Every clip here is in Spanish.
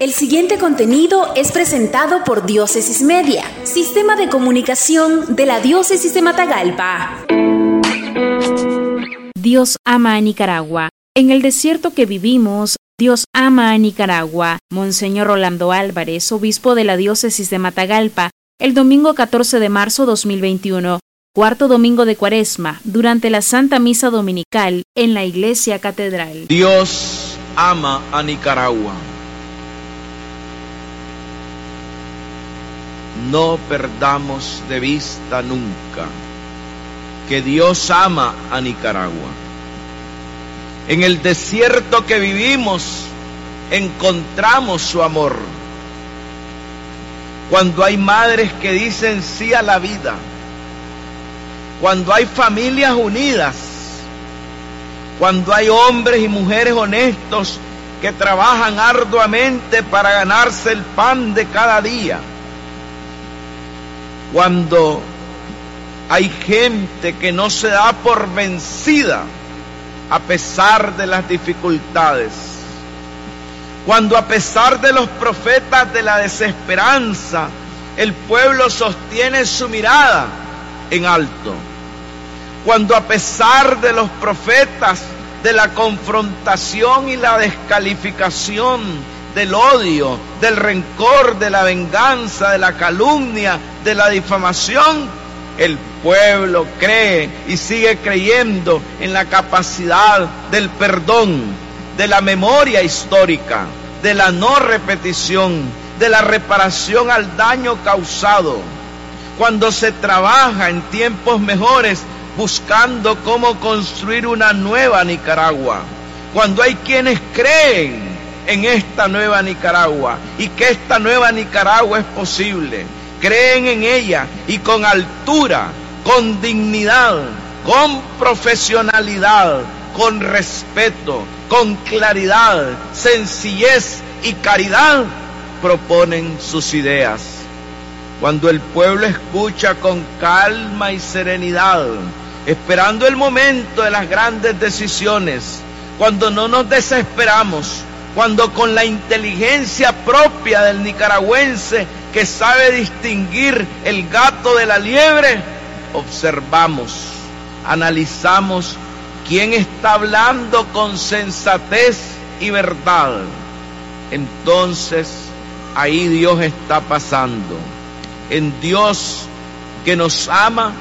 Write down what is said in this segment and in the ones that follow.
El siguiente contenido es presentado por Diócesis Media, Sistema de Comunicación de la Diócesis de Matagalpa. Dios ama a Nicaragua. En el desierto que vivimos, Dios ama a Nicaragua. Monseñor Rolando Álvarez, obispo de la Diócesis de Matagalpa, el domingo 14 de marzo 2021, cuarto domingo de Cuaresma, durante la Santa Misa Dominical en la Iglesia Catedral. Dios ama a Nicaragua. No perdamos de vista nunca que Dios ama a Nicaragua. En el desierto que vivimos encontramos su amor. Cuando hay madres que dicen sí a la vida, cuando hay familias unidas, cuando hay hombres y mujeres honestos que trabajan arduamente para ganarse el pan de cada día cuando hay gente que no se da por vencida a pesar de las dificultades. Cuando a pesar de los profetas de la desesperanza, el pueblo sostiene su mirada en alto. Cuando a pesar de los profetas de la confrontación y la descalificación, del odio, del rencor, de la venganza, de la calumnia, de la difamación, el pueblo cree y sigue creyendo en la capacidad del perdón, de la memoria histórica, de la no repetición, de la reparación al daño causado. Cuando se trabaja en tiempos mejores buscando cómo construir una nueva Nicaragua. Cuando hay quienes creen en esta nueva Nicaragua y que esta nueva Nicaragua es posible. Creen en ella y con altura, con dignidad, con profesionalidad, con respeto, con claridad, sencillez y caridad proponen sus ideas. Cuando el pueblo escucha con calma y serenidad, esperando el momento de las grandes decisiones, cuando no nos desesperamos, cuando con la inteligencia propia del nicaragüense que sabe distinguir el gato de la liebre, observamos, analizamos quién está hablando con sensatez y verdad. Entonces ahí Dios está pasando. En Dios que nos ama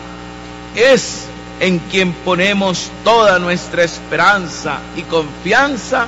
es en quien ponemos toda nuestra esperanza y confianza